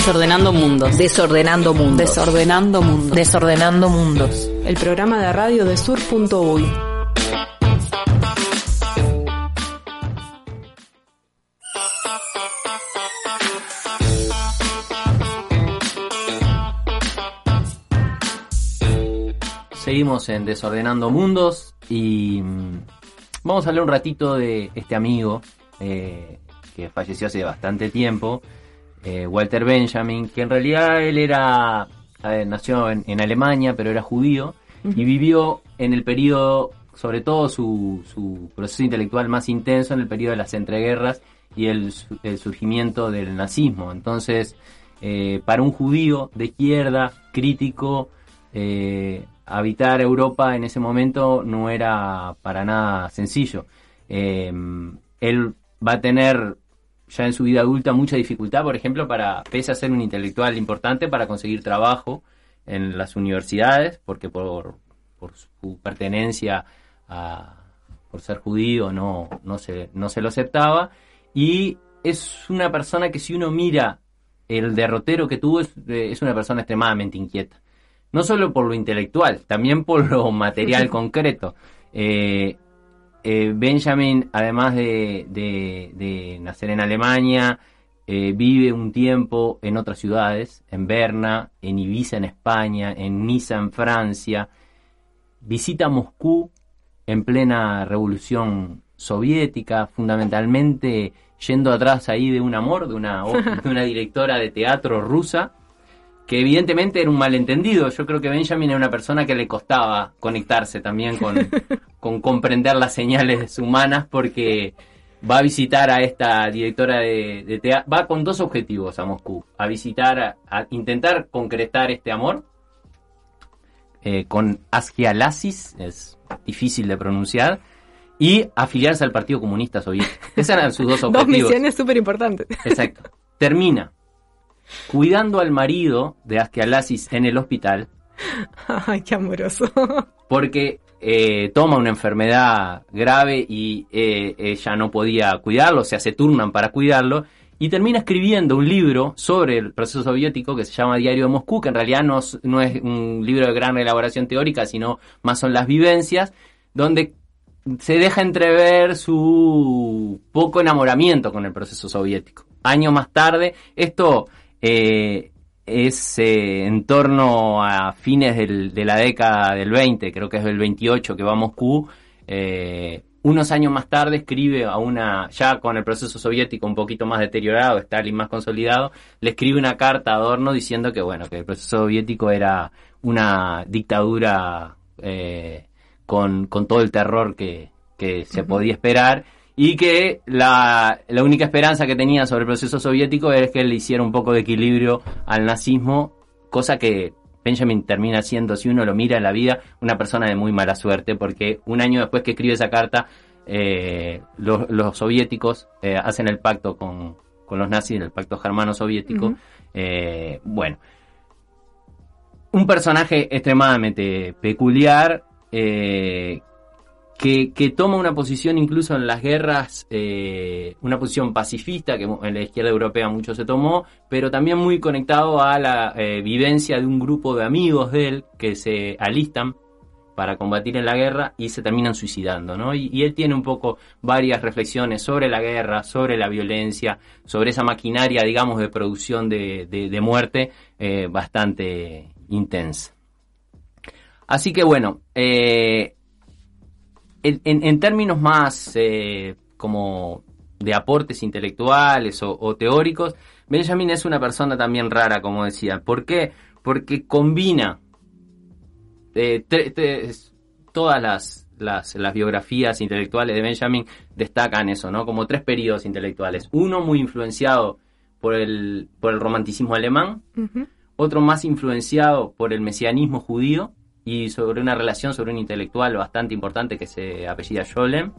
Desordenando mundos. Desordenando mundos. Desordenando mundos. Desordenando mundos. El programa de radio de sur.uy. Seguimos en Desordenando Mundos y mm, vamos a hablar un ratito de este amigo eh, que falleció hace bastante tiempo, eh, Walter Benjamin, que en realidad él era, ver, nació en, en Alemania, pero era judío y vivió en el periodo, sobre todo su, su proceso intelectual más intenso en el periodo de las entreguerras y el, su- el surgimiento del nazismo. Entonces, eh, para un judío de izquierda, crítico, eh, habitar Europa en ese momento no era para nada sencillo. Eh, él va a tener ya en su vida adulta mucha dificultad, por ejemplo, para, pese a ser un intelectual importante, para conseguir trabajo en las universidades, porque por, por su pertenencia a, por ser judío no, no, se, no se lo aceptaba. Y es una persona que si uno mira el derrotero que tuvo, es, es una persona extremadamente inquieta. No solo por lo intelectual, también por lo material concreto. Eh, eh, Benjamin, además de, de- de nacer en Alemania, eh, vive un tiempo en otras ciudades, en Berna, en Ibiza en España, en Niza en Francia, visita Moscú en plena revolución soviética, fundamentalmente yendo atrás ahí de un amor, de una, de una directora de teatro rusa, que evidentemente era un malentendido. Yo creo que Benjamin era una persona que le costaba conectarse también con, con comprender las señales humanas porque va a visitar a esta directora de, de teatro, va con dos objetivos a Moscú, a visitar, a, a intentar concretar este amor eh, con Asgialasis, es difícil de pronunciar, y afiliarse al Partido Comunista Soviético. Esos eran sus dos Dos objetivos. misiones súper importantes. Exacto. Termina cuidando al marido de Asgialasis en el hospital Ay, qué amoroso. porque eh, toma una enfermedad grave y eh, ella no podía cuidarlo, o sea, se turnan para cuidarlo, y termina escribiendo un libro sobre el proceso soviético que se llama Diario de Moscú, que en realidad no, es- no es un libro de gran elaboración teórica, sino más son las vivencias, donde se deja entrever su poco enamoramiento con el proceso soviético. Años más tarde, esto eh, es eh, en torno a fines del- de la década del 20, creo que es del 28 que va a Moscú. eh, unos años más tarde escribe a una, ya con el proceso soviético un poquito más deteriorado, Stalin más consolidado, le escribe una carta a Adorno diciendo que bueno, que el proceso soviético era una dictadura eh, con, con todo el terror que, que se podía esperar y que la, la única esperanza que tenía sobre el proceso soviético es que le hiciera un poco de equilibrio al nazismo, cosa que Benjamin termina siendo, si uno lo mira en la vida, una persona de muy mala suerte, porque un año después que escribe esa carta, eh, los, los soviéticos eh, hacen el pacto con, con los nazis, el pacto germano-soviético. Eh, bueno, un personaje extremadamente peculiar eh, que, toma una posición incluso en las guerras, eh, una posición pacifista que en la izquierda europea mucho se tomó, pero también muy conectado a la eh, vivencia de un grupo de amigos de él que se alistan para combatir en la guerra y se terminan suicidando, ¿no? Y, y él tiene un poco varias reflexiones sobre la guerra, sobre la violencia, sobre esa maquinaria, digamos, de producción de, de- de muerte eh, bastante intensa. Así que bueno, eh, en, en- en términos más eh, como de aportes intelectuales o, o teóricos, Benjamin es una persona también rara, como decía. ¿Por qué? Porque combina eh, tre- tre- todas las, las, las biografías intelectuales de Benjamin destacan eso, ¿no? Como tres periodos intelectuales. Uno muy influenciado por el, por el romanticismo alemán, otro más influenciado por el mesianismo judío y sobre una relación sobre un intelectual bastante importante que se apellida Scholem,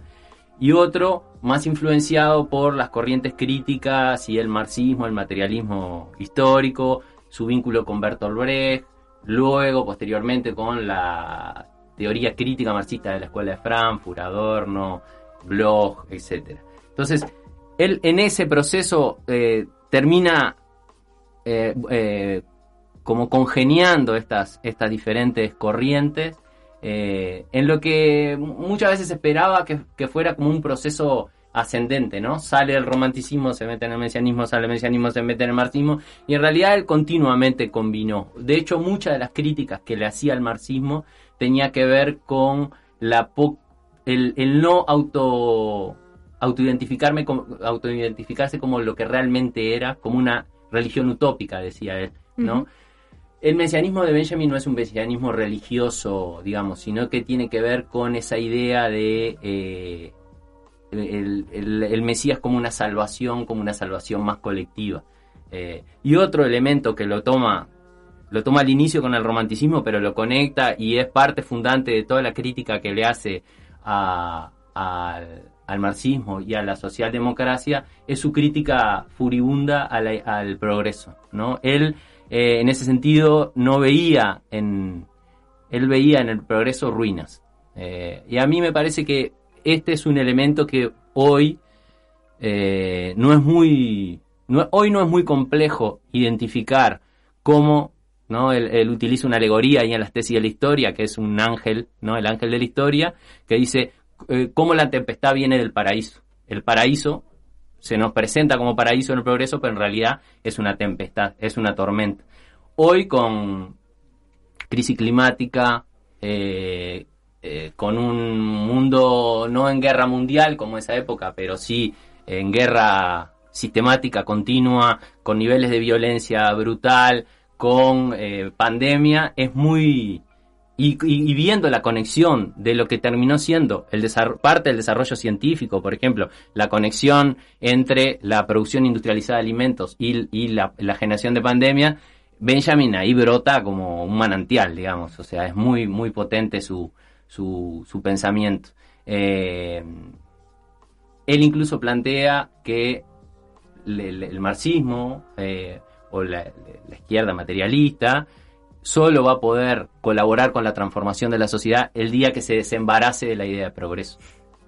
y otro más influenciado por las corrientes críticas y el marxismo, el materialismo histórico, su vínculo con Bertolt Brecht, luego posteriormente con la teoría crítica marxista de la escuela de Frankfurt, Adorno, Bloch, etc. Entonces, él en ese proceso eh, termina eh, eh, como congeniando estas, estas diferentes corrientes, eh, en lo que muchas veces esperaba que, fuera como un proceso ascendente, ¿no? Sale el romanticismo, se mete en el mesianismo, sale el mesianismo, se mete en el marxismo, y en realidad él continuamente combinó. De hecho, muchas de las críticas que le hacía al marxismo tenía que ver con la el, no auto autoidentificarme autoidentificarse como lo que realmente era, como una religión utópica, decía él, ¿no? El mesianismo de Benjamin no es un mesianismo religioso, digamos, sino que tiene que ver con esa idea de eh, el, Mesías como una salvación, como una salvación más colectiva. Eh, y otro elemento que lo toma, lo toma al inicio con el romanticismo, pero lo conecta y es parte fundante de toda la crítica que le hace al marxismo y a la socialdemocracia, es su crítica furibunda al progreso. ¿no? Él, eh, en ese sentido, no veía en, él veía en el progreso ruinas. Eh, y a mí me parece que este es un elemento que hoy eh, no es muy, hoy no es muy complejo identificar cómo ¿no? Él, utiliza una alegoría ahí en las tesis de la historia, que es un ángel, ¿no? El ángel de la historia, que dice cómo la tempestad viene del paraíso. El paraíso se nos presenta como paraíso en el progreso, pero en realidad es una tempestad, es una tormenta. Hoy con crisis climática, eh, eh, con un mundo no en guerra mundial como esa época, pero sí en guerra sistemática, continua, con niveles de violencia brutal, con eh, pandemia, es muy... Y, viendo la conexión de lo que terminó siendo parte del desarrollo científico, por ejemplo, la conexión entre la producción industrializada de alimentos y, la, generación de pandemia, Benjamin ahí brota como un manantial, digamos, o sea, es muy, muy potente su, su, su pensamiento. Eh, él incluso plantea que el, marxismo eh, o la, izquierda materialista solo va a poder colaborar con la transformación de la sociedad el día que se desembarace de la idea de progreso,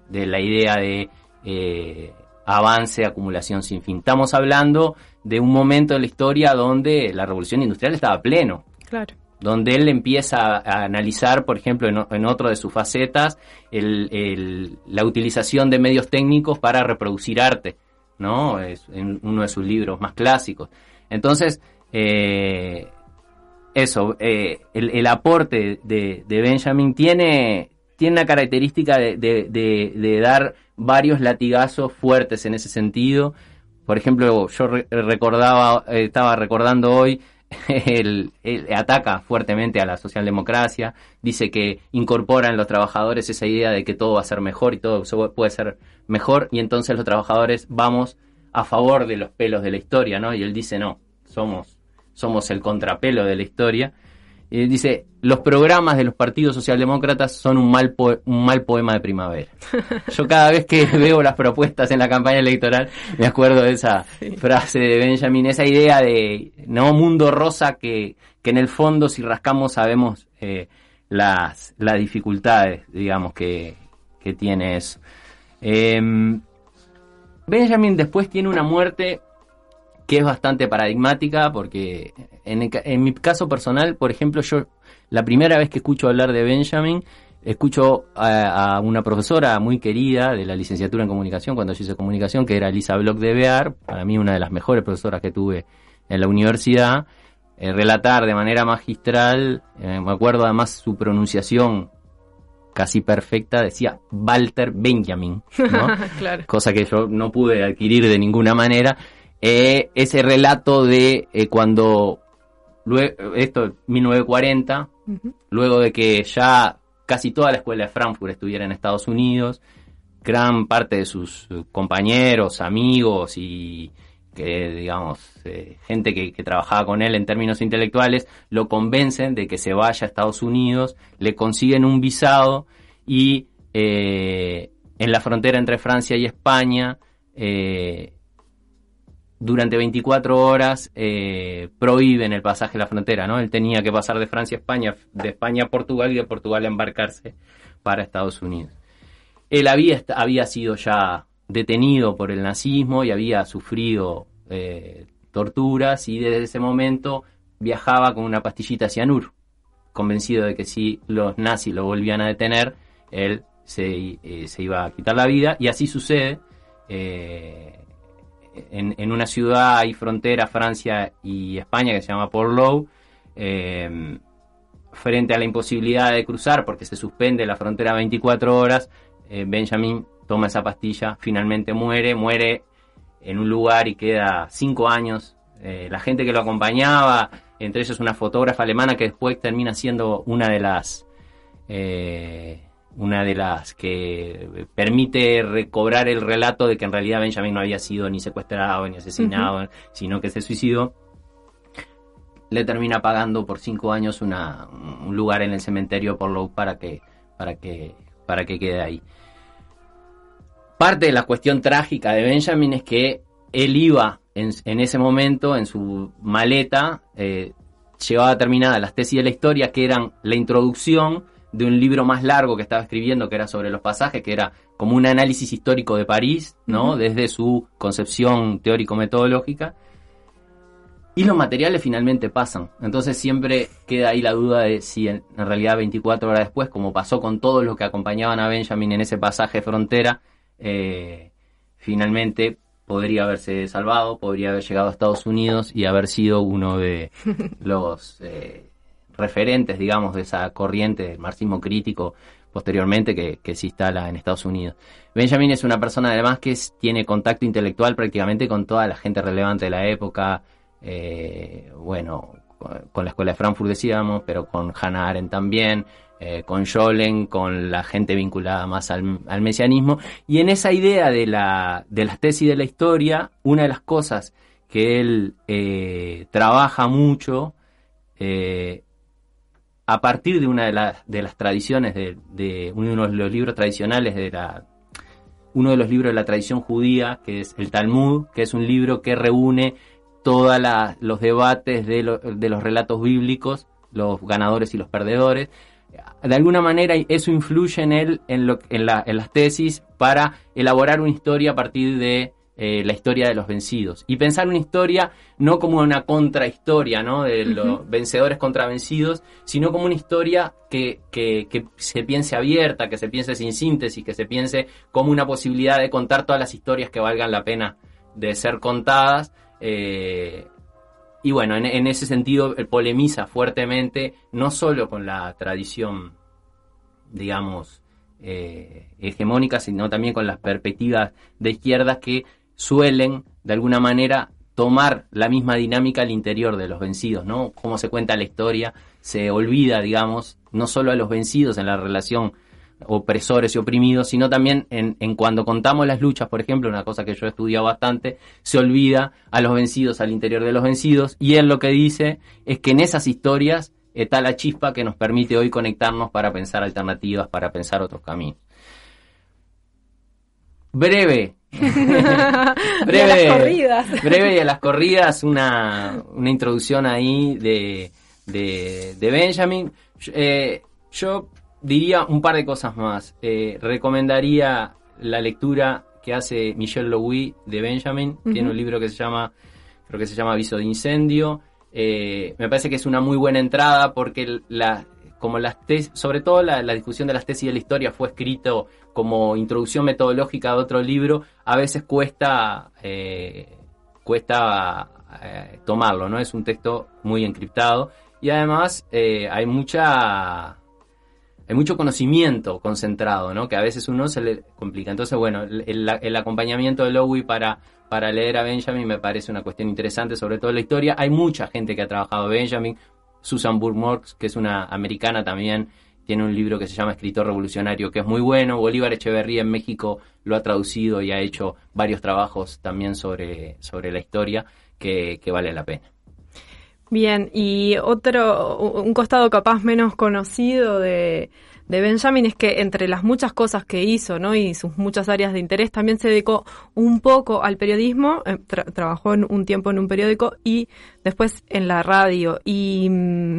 de la idea de eh, avance, acumulación sin fin. Estamos hablando de un momento de la historia donde la revolución industrial estaba pleno. Claro donde él empieza a analizar, por ejemplo, en, en otro de sus facetas, el, la utilización de medios técnicos para reproducir arte, ¿no? Es en uno de sus libros más clásicos. Entonces, eh, eso, eh, el, aporte de, Benjamin tiene, tiene una característica de, de, dar varios latigazos fuertes en ese sentido. Por ejemplo, yo recordaba, estaba recordando hoy él, ataca fuertemente a la socialdemocracia, dice que incorpora en los trabajadores esa idea de que todo va a ser mejor y todo puede ser mejor y entonces los trabajadores vamos a favor de los pelos de la historia, ¿no? Y él dice, no, somos, somos el contrapelo de la historia dice, los programas de los partidos socialdemócratas son un mal, un mal poema de primavera. Yo cada vez que veo las propuestas en la campaña electoral me acuerdo de esa frase de Benjamin, esa idea de no mundo rosa que, que en el fondo si rascamos sabemos eh, las, las dificultades, digamos, que, que tiene eso. Em, Benjamin después tiene una muerte que es bastante paradigmática porque en, mi caso personal, por ejemplo, yo la primera vez que escucho hablar de Benjamin, escucho a, una profesora muy querida de la licenciatura en comunicación, cuando yo hice comunicación, que era Elisa Bloch de Bear, para mí una de las mejores profesoras que tuve en la universidad, eh, relatar de manera magistral, eh, me acuerdo además su pronunciación casi perfecta, decía Walter Benjamin, cosa que yo no pude adquirir de ninguna manera, eh, ese relato de eh, cuando, luego, esto 1940, luego de que ya casi toda la escuela de Frankfurt estuviera en Estados Unidos, gran parte de sus compañeros, amigos y que digamos eh, gente que, trabajaba con él en términos intelectuales lo convencen de que se vaya a Estados Unidos, le consiguen un visado y en la frontera entre Francia y España eh, durante 24 horas eh, prohíben el pasaje a la frontera, ¿no? Él tenía que pasar de Francia a España, de España a Portugal y de Portugal a embarcarse para Estados Unidos. Él había, había sido ya detenido por el nazismo y había sufrido eh, torturas y desde ese momento viajaba con una pastillita cianuro, convencido de que si los nazis lo volvían a detener, él se, eh, se iba a quitar la vida y así sucede. En, una ciudad y frontera Francia y España que se llama Port eh, frente a la imposibilidad de cruzar porque se suspende la frontera 24 horas, eh, Benjamin toma esa pastilla, finalmente muere, muere en un lugar y queda cinco años. Eh, la gente que lo acompañaba, entre ellos una fotógrafa alemana que después termina siendo una de las eh, una de las que permite recobrar el relato de que en realidad Benjamin no había sido ni secuestrado ni asesinado, sino que se suicidó, le termina pagando por cinco años una, un lugar en el cementerio por lo para que, para que, para que quede ahí. Parte de la cuestión trágica de Benjamin es que él iba en, en ese momento en su maleta, eh, llevaba terminadas las tesis de la historia, que eran la introducción, de un libro más largo que estaba escribiendo, que era sobre los pasajes, que era como un análisis histórico de París, ¿no? Uh -huh. Desde su concepción teórico-metodológica. Y los materiales finalmente pasan. Entonces siempre queda ahí la duda de si en, en, realidad 24 horas después, como pasó con todos los que acompañaban a Benjamin en ese pasaje frontera, eh, finalmente podría haberse salvado, podría haber llegado a Estados Unidos y haber sido uno de los... Eh, referentes, digamos, de esa corriente del marxismo crítico posteriormente que, se instala en Estados Unidos. Benjamin es una persona además que tiene contacto intelectual prácticamente con toda la gente relevante de la época, eh, bueno, con la escuela de Frankfurt decíamos, pero con Hannah Arendt también, eh, con Schollen, con la gente vinculada más al, al, mesianismo. Y en esa idea de, la, de las tesis de la historia, una de las cosas que él eh, trabaja mucho a partir de una de, la, de las tradiciones de, de, uno de los libros tradicionales de la uno de los libros de la tradición judía que es el Talmud que es un libro que reúne todos los debates de, de, los relatos bíblicos los ganadores y los perdedores. De alguna manera eso influye en él en, lo, en las tesis para elaborar una historia a partir de eh, la historia de los vencidos. Y pensar una historia no como una contrahistoria, ¿no? De los uh -huh. vencedores contra vencidos, sino como una historia que, que, que, se piense abierta, que se piense sin síntesis, que se piense como una posibilidad de contar todas las historias que valgan la pena de ser contadas. Eh, y bueno, en, en ese sentido polemiza fuertemente, no solo con la tradición, digamos, eh, hegemónica, sino también con las perspectivas de izquierdas que suelen, de alguna manera, tomar la misma dinámica al interior de los vencidos, ¿no? Cómo se cuenta la historia, se olvida, digamos, no solo a los vencidos en la relación opresores y oprimidos, sino también en, en, cuando contamos las luchas, por ejemplo, una cosa que yo he estudiado bastante, se olvida a los vencidos al interior de los vencidos, y él lo que dice es que en esas historias está la chispa que nos permite hoy conectarnos para pensar alternativas, para pensar otros caminos. Breve, breve, de las corridas. breve de las corridas, una, una introducción ahí de, de, de Benjamin. Eh, yo diría un par de cosas más. Eh, recomendaría la lectura que hace Michel Louis de Benjamin. Uh -huh. Tiene un libro que se llama, creo que se llama Aviso de Incendio. Eh, me parece que es una muy buena entrada porque la, como las tes, sobre todo la, discusión de las tesis de la historia fue escrito como introducción metodológica de otro libro, a veces cuesta, eh, cuesta eh, tomarlo, ¿no? Es un texto muy encriptado y además eh, hay mucha hay mucho conocimiento concentrado, ¿no? Que a veces uno se le complica. Entonces, bueno, el, acompañamiento de Lowy para, para leer a Benjamin me parece una cuestión interesante, sobre todo la historia. Hay mucha gente que ha trabajado Benjamin. Susan Burke que es una americana también, tiene un libro que se llama Escritor Revolucionario, que es muy bueno. Bolívar Echeverría en México lo ha traducido y ha hecho varios trabajos también sobre, sobre la historia que, que vale la pena. Bien, y otro, un costado capaz menos conocido de, de Benjamin es que entre las muchas cosas que hizo, ¿no? Y sus muchas áreas de interés, también se dedicó un poco al periodismo, eh, tra trabajó en un tiempo en un periódico y después en la radio. Y mm,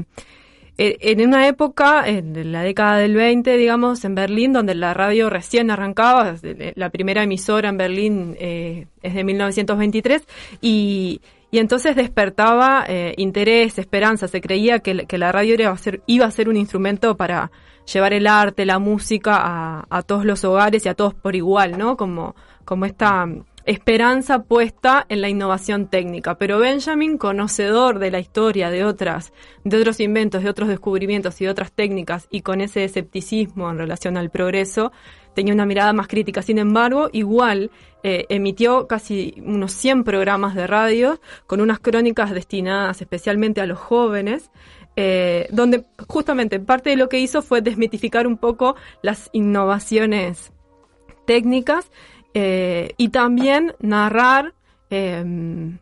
e, en una época, en la década del 20, digamos, en Berlín, donde la radio recién arrancaba, la primera emisora en Berlín eh, es de 1923, y y entonces despertaba eh, interés, esperanza, se creía que, la radio iba a ser un instrumento para llevar el arte, la música a, todos los hogares y a todos por igual, ¿no? Como, como esta esperanza puesta en la innovación técnica. Pero Benjamin, conocedor de la historia de otras, de otros inventos, de otros descubrimientos y de otras técnicas, y con ese escepticismo en relación al progreso, tenía una mirada más crítica. Sin embargo, igual eh, emitió casi unos 100 programas de radio con unas crónicas destinadas especialmente a los jóvenes, eh, donde justamente parte de lo que hizo fue desmitificar un poco las innovaciones técnicas eh, y también narrar, em,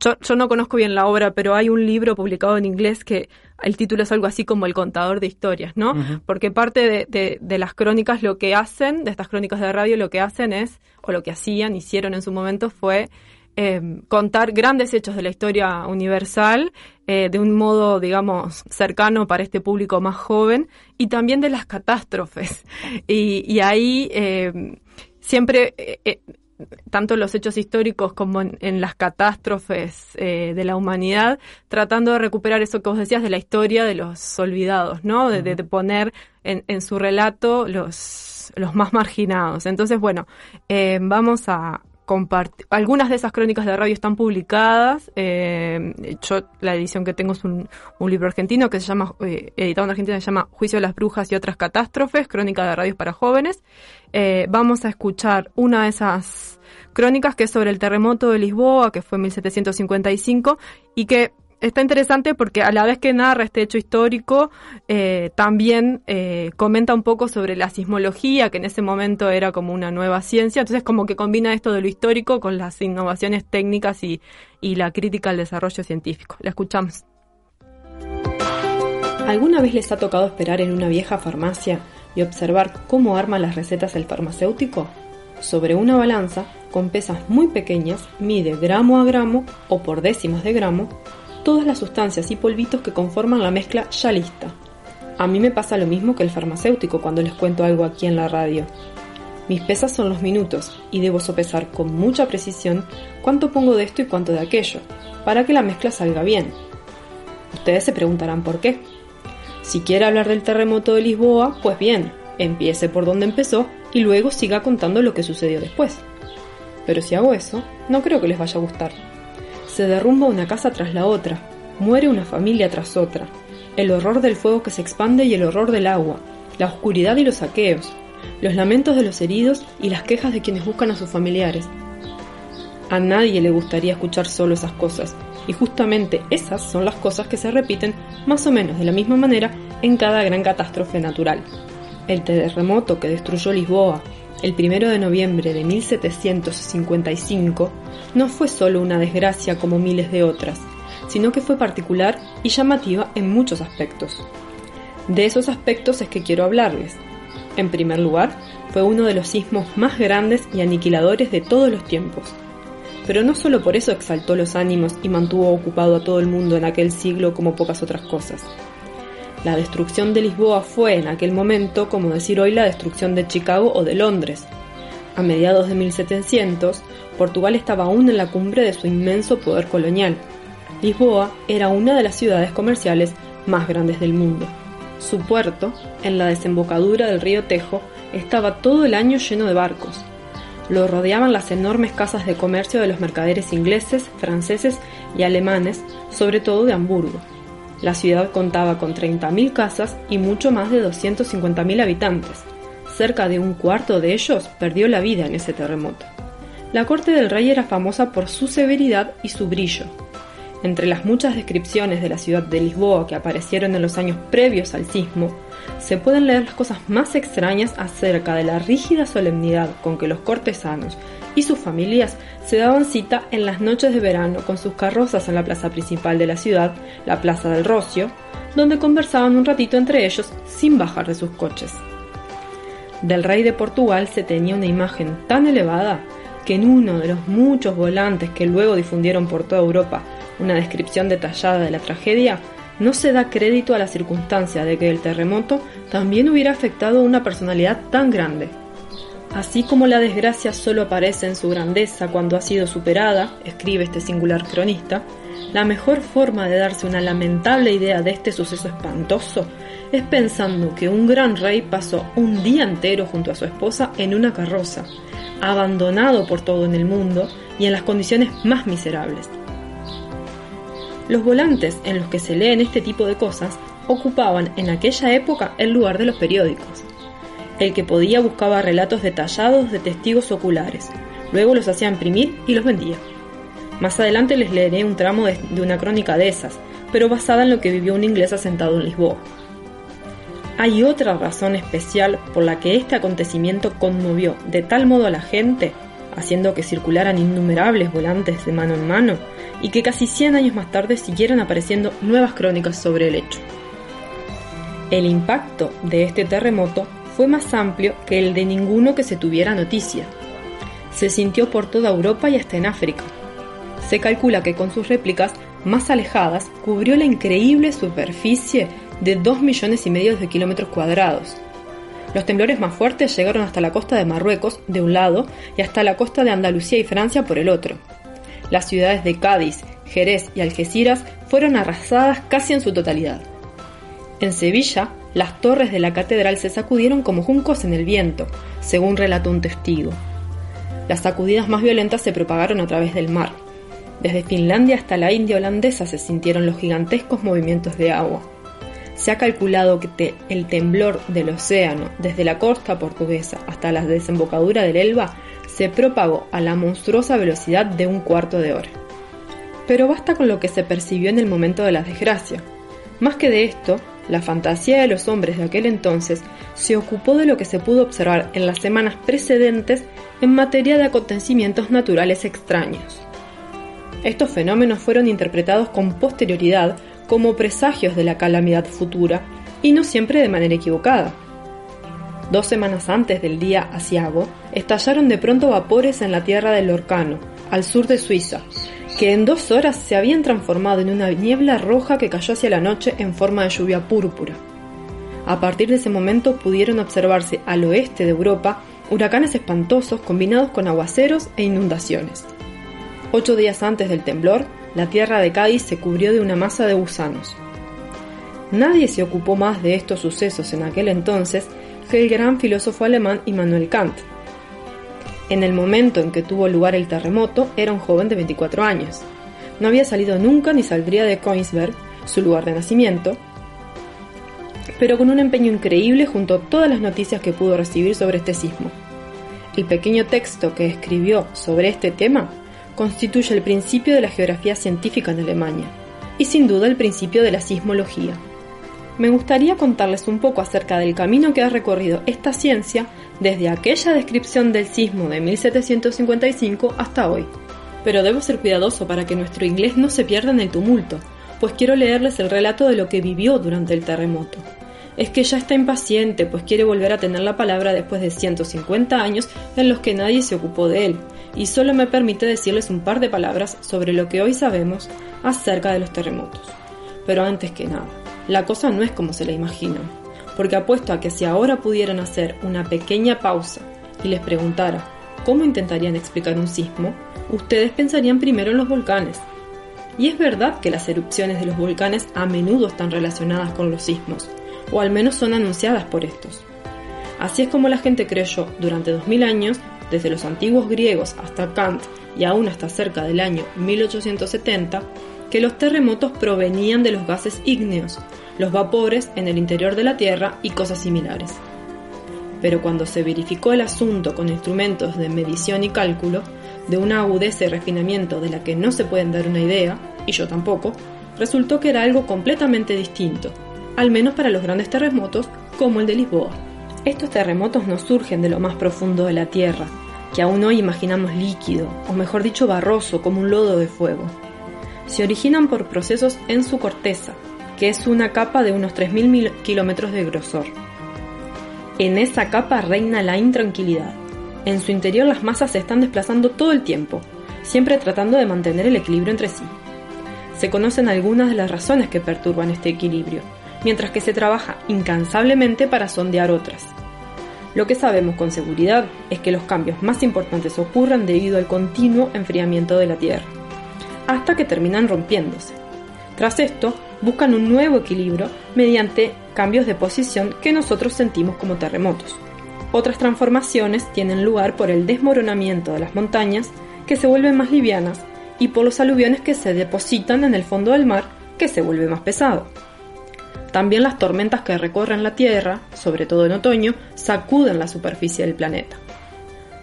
yo, yo, no conozco bien la obra, pero hay un libro publicado en inglés que el título es algo así como El contador de historias, ¿no? Uh -huh. Porque parte de, de, las crónicas lo que hacen, de estas crónicas de radio, lo que hacen es, o lo que hacían, hicieron en su momento fue eh, contar grandes hechos de la historia universal eh, de un modo, digamos, cercano para este público más joven y también de las catástrofes. Y, y ahí eh, siempre, eh, eh, tanto en los hechos históricos como en, en las catástrofes de la humanidad, tratando de recuperar eso que vos decías de la historia de los olvidados, ¿no? De, poner en, en, su relato los, los más marginados. Entonces, bueno, eh, vamos a. Algunas de esas crónicas de radio están publicadas. Eh, yo la edición que tengo es un, libro argentino que se llama, eh, editado en Argentina, se llama Juicio de las Brujas y otras catástrofes, crónica de radios para jóvenes. Eh, vamos a escuchar una de esas crónicas que es sobre el terremoto de Lisboa, que fue en 1755, y que está interesante porque a la vez que narra este hecho histórico, eh, también eh, comenta un poco sobre la sismología, que en ese momento era como una nueva ciencia. Entonces, como que combina esto de lo histórico con las innovaciones técnicas y, y la crítica al desarrollo científico. La escuchamos. ¿Alguna vez les ha tocado esperar en una vieja farmacia y observar cómo arma las recetas el farmacéutico? Sobre una balanza, con pesas muy pequeñas, mide gramo a gramo o por décimas de gramo todas las sustancias y polvitos que conforman la mezcla ya lista. A mí me pasa lo mismo que el farmacéutico cuando les cuento algo aquí en la radio. Mis pesas son los minutos y debo sopesar con mucha precisión cuánto pongo de esto y cuánto de aquello, para que la mezcla salga bien. Ustedes se preguntarán por qué. Si quiere hablar del terremoto de Lisboa, pues bien, empiece por donde empezó y luego siga contando lo que sucedió después. Pero si hago eso, no creo que les vaya a gustar. Se derrumba una casa tras la otra, muere una familia tras otra, el horror del fuego que se expande y el horror del agua, la oscuridad y los saqueos, los lamentos de los heridos y las quejas de quienes buscan a sus familiares. A nadie le gustaría escuchar solo esas cosas, y justamente esas son las cosas que se repiten más o menos de la misma manera en cada gran catástrofe natural. El terremoto que destruyó Lisboa el 1 de noviembre de 1755 no fue solo una desgracia como miles de otras, sino que fue particular y llamativa en muchos aspectos. De esos aspectos es que quiero hablarles. En primer lugar, fue uno de los sismos más grandes y aniquiladores de todos los tiempos. Pero no solo por eso exaltó los ánimos y mantuvo ocupado a todo el mundo en aquel siglo como pocas otras cosas. La destrucción de Lisboa fue en aquel momento como decir hoy la destrucción de Chicago o de Londres. A mediados de 1700, Portugal estaba aún en la cumbre de su inmenso poder colonial. Lisboa era una de las ciudades comerciales más grandes del mundo. Su puerto, en la desembocadura del río Tejo, estaba todo el año lleno de barcos. Lo rodeaban las enormes casas de comercio de los mercaderes ingleses, franceses y alemanes, sobre todo de Hamburgo. La ciudad contaba con 30.000 casas y mucho más de 250.000 habitantes. Cerca de un cuarto de ellos perdió la vida en ese terremoto. La corte del rey era famosa por su severidad y su brillo. Entre las muchas descripciones de la ciudad de Lisboa que aparecieron en los años previos al sismo, se pueden leer las cosas más extrañas acerca de la rígida solemnidad con que los cortesanos y sus familias se daban cita en las noches de verano con sus carrozas en la plaza principal de la ciudad, la Plaza del Rocio, donde conversaban un ratito entre ellos sin bajar de sus coches. Del rey de Portugal se tenía una imagen tan elevada que en uno de los muchos volantes que luego difundieron por toda Europa una descripción detallada de la tragedia, no se da crédito a la circunstancia de que el terremoto también hubiera afectado a una personalidad tan grande. Así como la desgracia solo aparece en su grandeza cuando ha sido superada, escribe este singular cronista, la mejor forma de darse una lamentable idea de este suceso espantoso es pensando que un gran rey pasó un día entero junto a su esposa en una carroza, abandonado por todo en el mundo y en las condiciones más miserables. Los volantes en los que se leen este tipo de cosas ocupaban en aquella época el lugar de los periódicos. El que podía buscaba relatos detallados de testigos oculares, luego los hacía imprimir y los vendía. Más adelante les leeré un tramo de, una crónica de esas, pero basada en lo que vivió un inglés asentado en Lisboa. Hay otra razón especial por la que este acontecimiento conmovió de tal modo a la gente, haciendo que circularan innumerables volantes de mano en mano, y que casi 100 años más tarde siguieran apareciendo nuevas crónicas sobre el hecho. El impacto de este terremoto fue más amplio que el de ninguno que se tuviera noticia. Se sintió por toda Europa y hasta en África. Se calcula que con sus réplicas más alejadas cubrió la increíble superficie de 2 millones y medio de kilómetros cuadrados. Los temblores más fuertes llegaron hasta la costa de Marruecos de un lado y hasta la costa de Andalucía y Francia por el otro. Las ciudades de Cádiz, Jerez y Algeciras fueron arrasadas casi en su totalidad. En Sevilla, las torres de la catedral se sacudieron como juncos en el viento, según relató un testigo. Las sacudidas más violentas se propagaron a través del mar. Desde Finlandia hasta la India holandesa se sintieron los gigantescos movimientos de agua. Se ha calculado que el temblor del océano, desde la costa portuguesa hasta la desembocadura del Elba, se propagó a la monstruosa velocidad de un cuarto de hora. Pero basta con lo que se percibió en el momento de la desgracia. Más que de esto, la fantasía de los hombres de aquel entonces se ocupó de lo que se pudo observar en las semanas precedentes en materia de acontecimientos naturales extraños. Estos fenómenos fueron interpretados con posterioridad como presagios de la calamidad futura y no siempre de manera equivocada. Dos semanas antes del día asiago, estallaron de pronto vapores en la tierra del Orcano, al sur de Suiza, que en dos horas se habían transformado en una niebla roja que cayó hacia la noche en forma de lluvia púrpura. A partir de ese momento pudieron observarse al oeste de Europa huracanes espantosos combinados con aguaceros e inundaciones. Ocho días antes del temblor, la tierra de Cádiz se cubrió de una masa de gusanos. Nadie se ocupó más de estos sucesos en aquel entonces que el gran filósofo alemán Immanuel Kant, en el momento en que tuvo lugar el terremoto, era un joven de 24 años. No había salido nunca ni saldría de Königsberg, su lugar de nacimiento, pero con un empeño increíble junto a todas las noticias que pudo recibir sobre este sismo. El pequeño texto que escribió sobre este tema constituye el principio de la geografía científica en Alemania y sin duda el principio de la sismología. Me gustaría contarles un poco acerca del camino que ha recorrido esta ciencia desde aquella descripción del sismo de 1755 hasta hoy. Pero debo ser cuidadoso para que nuestro inglés no se pierda en el tumulto, pues quiero leerles el relato de lo que vivió durante el terremoto. Es que ya está impaciente, pues quiere volver a tener la palabra después de 150 años en los que nadie se ocupó de él, y solo me permite decirles un par de palabras sobre lo que hoy sabemos acerca de los terremotos. Pero antes que nada, la cosa no es como se la imaginan porque apuesto a que si ahora pudieran hacer una pequeña pausa y les preguntara cómo intentarían explicar un sismo, ustedes pensarían primero en los volcanes. Y es verdad que las erupciones de los volcanes a menudo están relacionadas con los sismos, o al menos son anunciadas por estos. Así es como la gente creyó durante 2000 años, desde los antiguos griegos hasta Kant y aún hasta cerca del año 1870, que los terremotos provenían de los gases ígneos, los vapores en el interior de la Tierra y cosas similares. Pero cuando se verificó el asunto con instrumentos de medición y cálculo, de una agudeza y refinamiento de la que no se pueden dar una idea, y yo tampoco, resultó que era algo completamente distinto, al menos para los grandes terremotos como el de Lisboa. Estos terremotos no surgen de lo más profundo de la Tierra, que aún hoy imaginamos líquido, o mejor dicho barroso, como un lodo de fuego. Se originan por procesos en su corteza, que es una capa de unos 3.000 kilómetros de grosor. En esa capa reina la intranquilidad. En su interior las masas se están desplazando todo el tiempo, siempre tratando de mantener el equilibrio entre sí. Se conocen algunas de las razones que perturban este equilibrio, mientras que se trabaja incansablemente para sondear otras. Lo que sabemos con seguridad es que los cambios más importantes ocurran debido al continuo enfriamiento de la Tierra, hasta que terminan rompiéndose. Tras esto, buscan un nuevo equilibrio mediante cambios de posición que nosotros sentimos como terremotos. Otras transformaciones tienen lugar por el desmoronamiento de las montañas, que se vuelven más livianas, y por los aluviones que se depositan en el fondo del mar, que se vuelve más pesado. También las tormentas que recorren la Tierra, sobre todo en otoño, sacuden la superficie del planeta.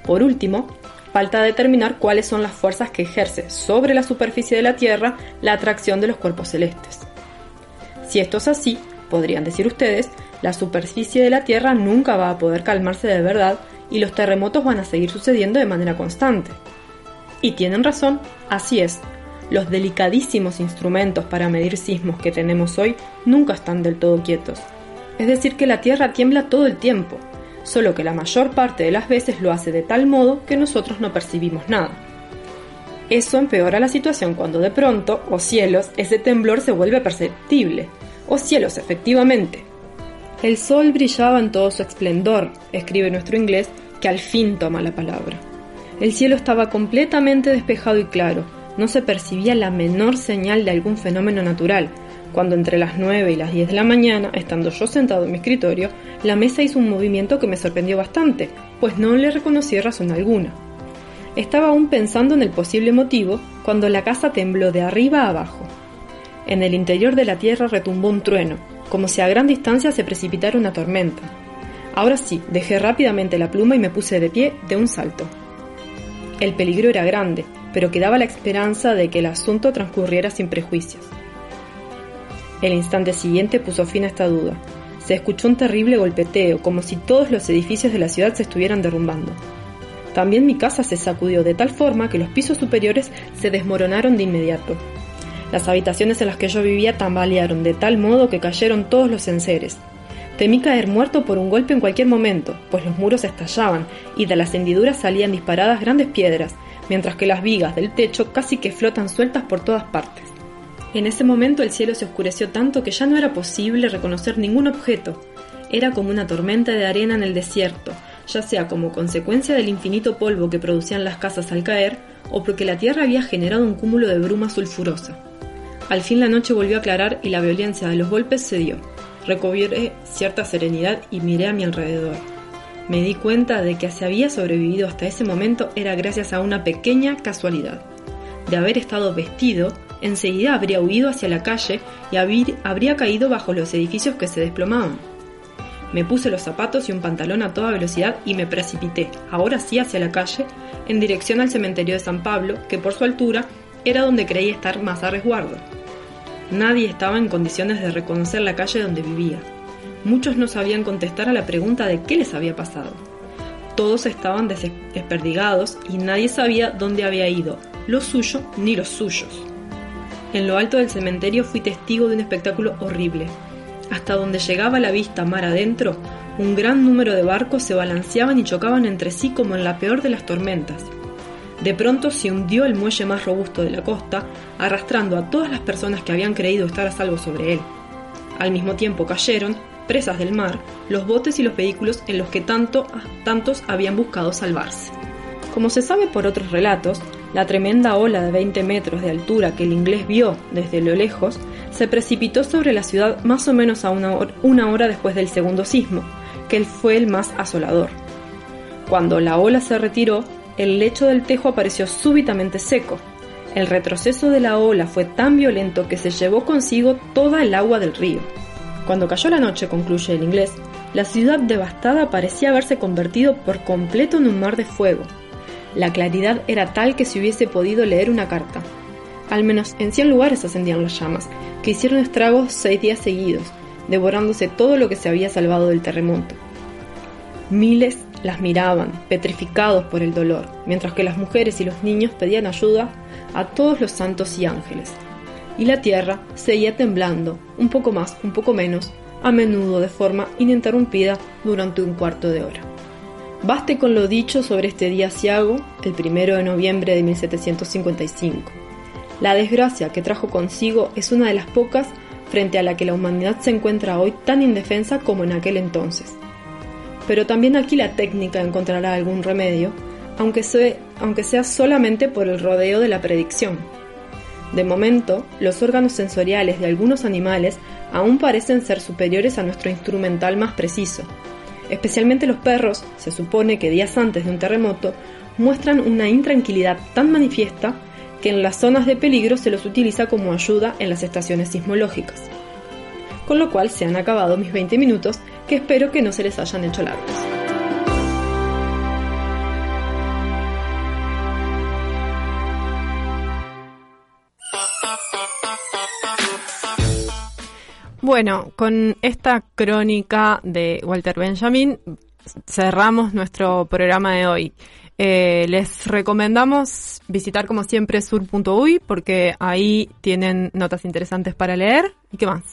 Por último, falta determinar cuáles son las fuerzas que ejerce sobre la superficie de la Tierra la atracción de los cuerpos celestes. Si esto es así, podrían decir ustedes, la superficie de la Tierra nunca va a poder calmarse de verdad y los terremotos van a seguir sucediendo de manera constante. Y tienen razón, así es. Los delicadísimos instrumentos para medir sismos que tenemos hoy nunca están del todo quietos. Es decir, que la Tierra tiembla todo el tiempo, solo que la mayor parte de las veces lo hace de tal modo que nosotros no percibimos nada. Eso empeora la situación cuando de pronto, oh cielos, ese temblor se vuelve perceptible. Oh cielos, efectivamente, el sol brillaba en todo su esplendor, escribe nuestro inglés, que al fin toma la palabra. El cielo estaba completamente despejado y claro, no se percibía la menor señal de algún fenómeno natural, cuando entre las 9 y las 10 de la mañana, estando yo sentado en mi escritorio, la mesa hizo un movimiento que me sorprendió bastante, pues no le reconocí razón alguna. Estaba aún pensando en el posible motivo cuando la casa tembló de arriba a abajo. En el interior de la tierra retumbó un trueno, como si a gran distancia se precipitara una tormenta. Ahora sí, dejé rápidamente la pluma y me puse de pie de un salto. El peligro era grande, pero quedaba la esperanza de que el asunto transcurriera sin prejuicios. El instante siguiente puso fin a esta duda. Se escuchó un terrible golpeteo, como si todos los edificios de la ciudad se estuvieran derrumbando. También mi casa se sacudió de tal forma que los pisos superiores se desmoronaron de inmediato. Las habitaciones en las que yo vivía tambalearon de tal modo que cayeron todos los enseres. Temí caer muerto por un golpe en cualquier momento, pues los muros estallaban y de las hendiduras salían disparadas grandes piedras, mientras que las vigas del techo casi que flotan sueltas por todas partes. En ese momento el cielo se oscureció tanto que ya no era posible reconocer ningún objeto. Era como una tormenta de arena en el desierto, ya sea como consecuencia del infinito polvo que producían las casas al caer, o porque la tierra había generado un cúmulo de bruma sulfurosa. Al fin la noche volvió a aclarar y la violencia de los golpes cedió. Recobré cierta serenidad y miré a mi alrededor. Me di cuenta de que si había sobrevivido hasta ese momento era gracias a una pequeña casualidad. De haber estado vestido, enseguida habría huido hacia la calle y habría caído bajo los edificios que se desplomaban. Me puse los zapatos y un pantalón a toda velocidad y me precipité, ahora sí hacia la calle, en dirección al cementerio de San Pablo, que por su altura era donde creía estar más a resguardo. Nadie estaba en condiciones de reconocer la calle donde vivía. Muchos no sabían contestar a la pregunta de qué les había pasado. Todos estaban desperdigados y nadie sabía dónde había ido, lo suyo ni los suyos. En lo alto del cementerio fui testigo de un espectáculo horrible. Hasta donde llegaba la vista mar adentro, un gran número de barcos se balanceaban y chocaban entre sí como en la peor de las tormentas. De pronto se hundió el muelle más robusto de la costa, arrastrando a todas las personas que habían creído estar a salvo sobre él. Al mismo tiempo cayeron, presas del mar, los botes y los vehículos en los que tanto, tantos habían buscado salvarse. Como se sabe por otros relatos, la tremenda ola de 20 metros de altura que el inglés vio desde lo lejos se precipitó sobre la ciudad más o menos a una hora, una hora después del segundo sismo, que fue el más asolador. Cuando la ola se retiró, el lecho del tejo apareció súbitamente seco. El retroceso de la ola fue tan violento que se llevó consigo toda el agua del río. Cuando cayó la noche, concluye el inglés, la ciudad devastada parecía haberse convertido por completo en un mar de fuego. La claridad era tal que se hubiese podido leer una carta. Al menos en 100 lugares ascendían las llamas, que hicieron estragos seis días seguidos, devorándose todo lo que se había salvado del terremoto. Miles las miraban, petrificados por el dolor, mientras que las mujeres y los niños pedían ayuda a todos los santos y ángeles. Y la tierra seguía temblando, un poco más, un poco menos, a menudo de forma ininterrumpida durante un cuarto de hora. Baste con lo dicho sobre este día ciago, el primero de noviembre de 1755. La desgracia que trajo consigo es una de las pocas frente a la que la humanidad se encuentra hoy tan indefensa como en aquel entonces pero también aquí la técnica encontrará algún remedio, aunque sea solamente por el rodeo de la predicción. De momento, los órganos sensoriales de algunos animales aún parecen ser superiores a nuestro instrumental más preciso. Especialmente los perros, se supone que días antes de un terremoto, muestran una intranquilidad tan manifiesta que en las zonas de peligro se los utiliza como ayuda en las estaciones sismológicas. Con lo cual se han acabado mis 20 minutos, que espero que no se les hayan hecho largos. Bueno, con esta crónica de Walter Benjamin cerramos nuestro programa de hoy. Eh, les recomendamos visitar como siempre sur.uy porque ahí tienen notas interesantes para leer. ¿Y qué más?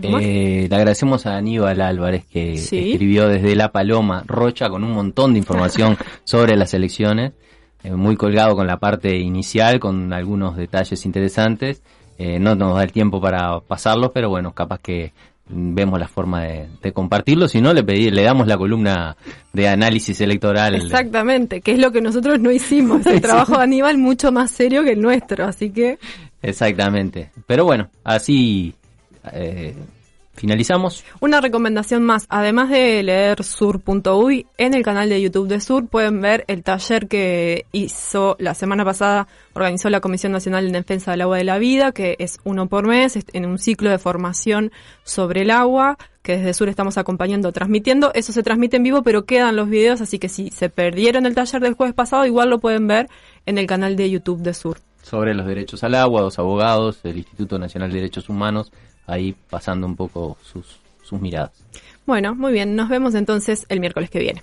Eh, le agradecemos a Aníbal Álvarez que escribió desde La Paloma Rocha con un montón de información sobre las elecciones, eh, muy colgado con la parte inicial, con algunos detalles interesantes. Eh, no nos da el tiempo para pasarlos, pero bueno, capaz que vemos la forma de, compartirlo, si no le pedí, le damos la columna de análisis electoral. Exactamente, que es lo que nosotros no hicimos, el trabajo de Aníbal mucho más serio que el nuestro, así que... Exactamente, pero bueno, así eh, finalizamos. Una recomendación más, además de leer sur.uy, en el canal de YouTube de Sur pueden ver el taller que hizo la semana pasada, organizó la Comisión Nacional de Defensa del Agua de la Vida, que es uno por mes, en un ciclo de formación sobre el agua, que desde Sur estamos acompañando, transmitiendo. Eso se transmite en vivo, pero quedan los videos, así que si se perdieron el taller del jueves pasado, igual lo pueden ver en el canal de YouTube de Sur. Sobre los derechos al agua, dos abogados, el Instituto Nacional de Derechos Humanos, ahí pasando un poco sus, sus miradas. Bueno, muy bien, nos vemos entonces el miércoles que viene.